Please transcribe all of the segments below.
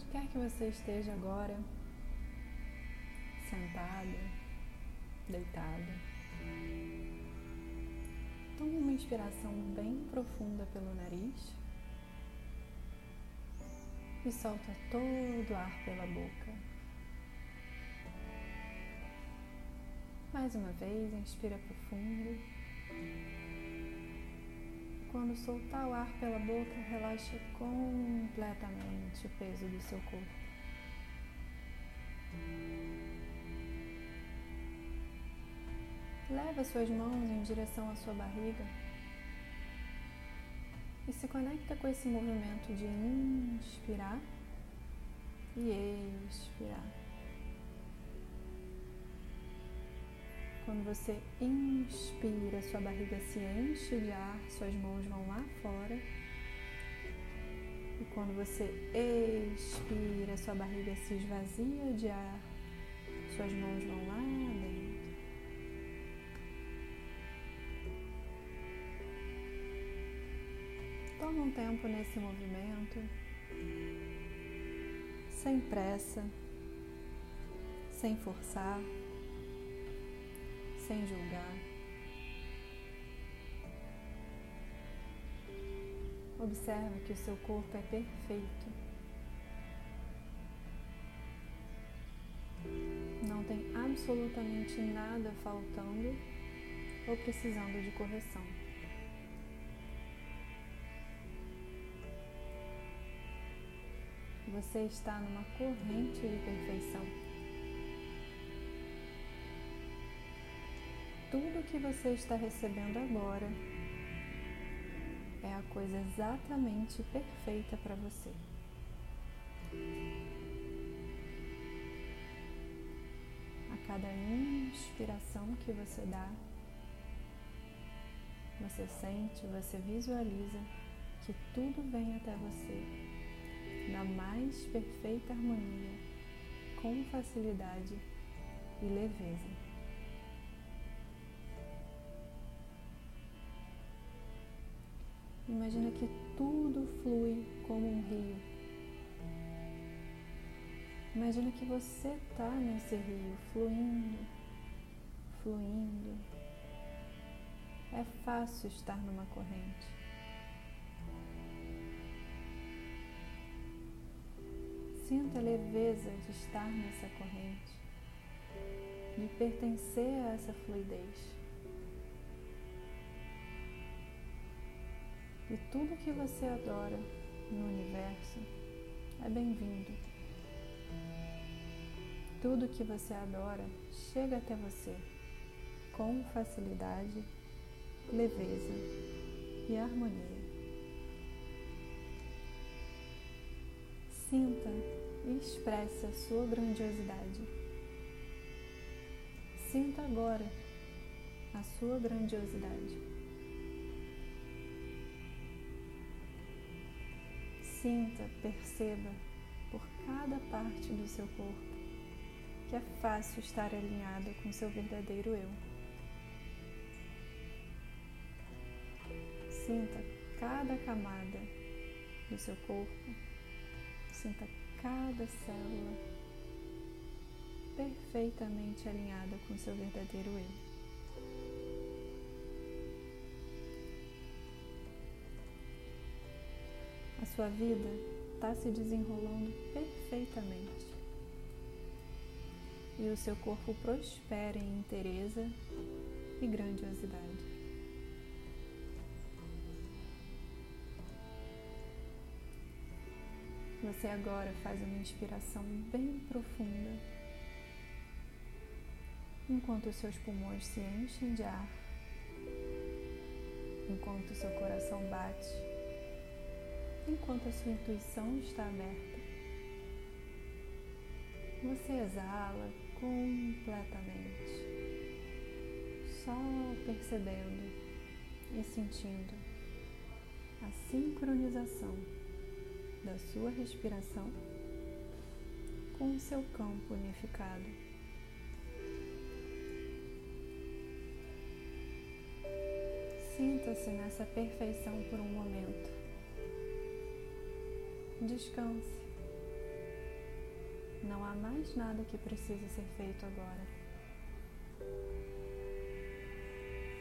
onde quer que você esteja agora, sentada, deitada. Tome uma inspiração bem profunda pelo nariz e solta todo o ar pela boca. Mais uma vez, inspira profundo. Quando soltar o ar pela boca, relaxa completamente o peso do seu corpo. Leva suas mãos em direção à sua barriga e se conecta com esse movimento de inspirar e expirar. Quando você inspira, sua barriga se enche de ar, suas mãos vão lá fora. E quando você expira, sua barriga se esvazia de ar, suas mãos vão lá dentro. Toma um tempo nesse movimento, sem pressa, sem forçar, sem julgar. Observe que o seu corpo é perfeito. Não tem absolutamente nada faltando ou precisando de correção. Você está numa corrente de perfeição. Tudo que você está recebendo agora é a coisa exatamente perfeita para você. A cada inspiração que você dá, você sente, você visualiza que tudo vem até você na mais perfeita harmonia, com facilidade e leveza. Imagina que tudo flui como um rio. Imagina que você está nesse rio, fluindo, fluindo. É fácil estar numa corrente. Sinta a leveza de estar nessa corrente, de pertencer a essa fluidez. E tudo que você adora no universo é bem-vindo. Tudo que você adora chega até você com facilidade, leveza e harmonia. Sinta e expresse a sua grandiosidade. Sinta agora a sua grandiosidade. Sinta, perceba por cada parte do seu corpo que é fácil estar alinhada com seu verdadeiro eu. Sinta cada camada do seu corpo, sinta cada célula perfeitamente alinhada com seu verdadeiro eu. Sua vida está se desenrolando perfeitamente. E o seu corpo prospera em inteireza e grandiosidade. Você agora faz uma inspiração bem profunda, enquanto seus pulmões se enchem de ar, enquanto seu coração bate, enquanto a sua intuição está aberta. Você exala completamente, só percebendo e sentindo a sincronização da sua respiração com o seu campo unificado. Sinta-se nessa perfeição por um momento. Descanse Não há mais nada que precise ser feito agora.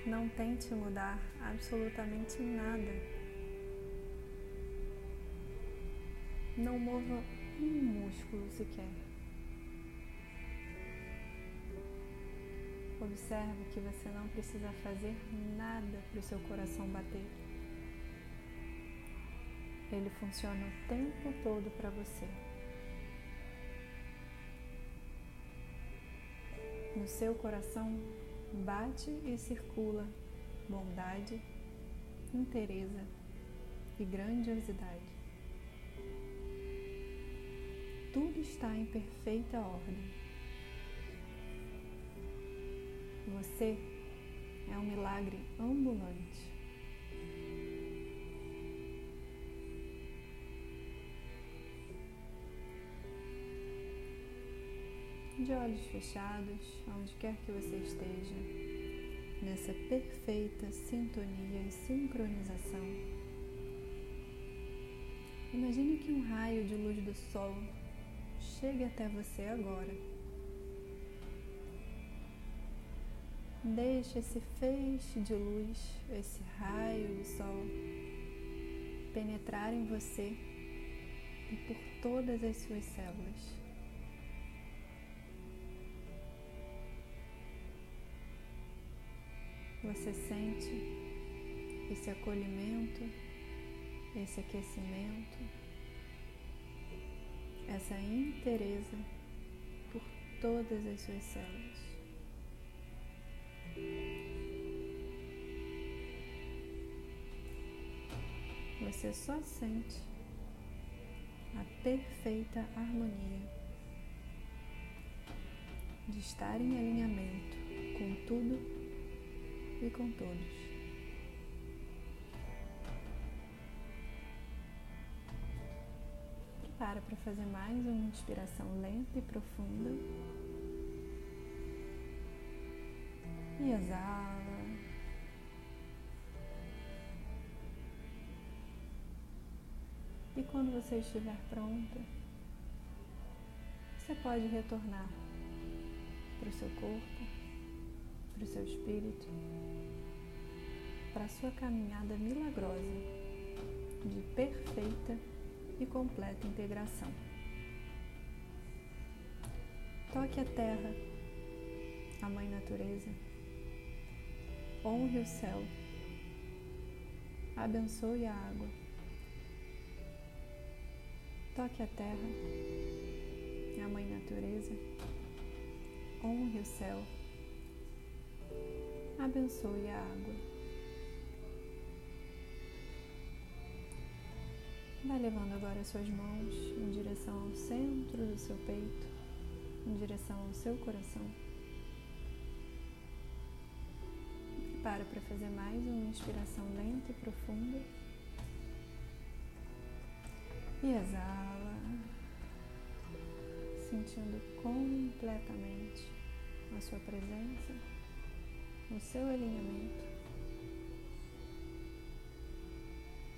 Não tente mudar absolutamente nada. Não mova um músculo sequer. Observe que você não precisa fazer nada para o seu coração bater. Ele funciona o tempo todo para você. No seu coração bate e circula bondade, inteireza e grandiosidade. Tudo está em perfeita ordem. Você é um milagre ambulante. De olhos fechados, onde quer que você esteja, nessa perfeita sintonia e sincronização. Imagine que um raio de luz do sol chegue até você agora Deixe esse feixe de luz, esse raio de sol penetrar em você e por todas as suas células. Você sente esse acolhimento, esse aquecimento, essa inteireza por todas as suas células. Você só sente a perfeita harmonia de estar em alinhamento com tudo e com todos. Prepara para fazer mais uma inspiração lenta e profunda. e exala. E quando você estiver pronta, você pode retornar para o seu corpo, para o seu espírito, para a sua caminhada milagrosa de perfeita e completa integração. Toque a terra, a Mãe Natureza. Honre o céu, abençoe a água, toque a terra, a mãe natureza, honre o céu, abençoe a água. Vai levando agora suas mãos em direção ao centro do seu peito, em direção ao seu coração. Para para fazer mais uma inspiração lenta e profunda. E exala, sentindo completamente a sua presença, o seu alinhamento.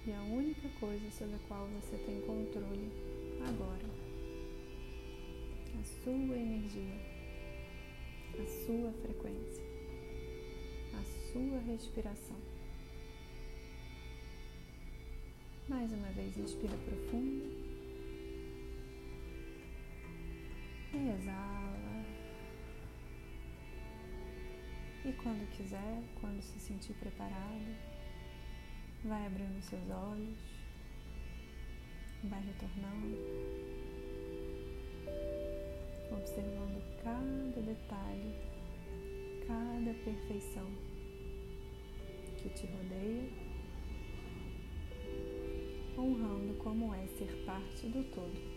E a única coisa sobre a qual você tem controle agora, a sua energia, a sua frequência sua respiração. Mais uma vez, inspira profundo. Exala. E quando quiser, quando se sentir preparado, vai abrindo seus olhos, vai retornando, observando cada detalhe, cada perfeição que te rodeia, honrando como é ser parte do todo.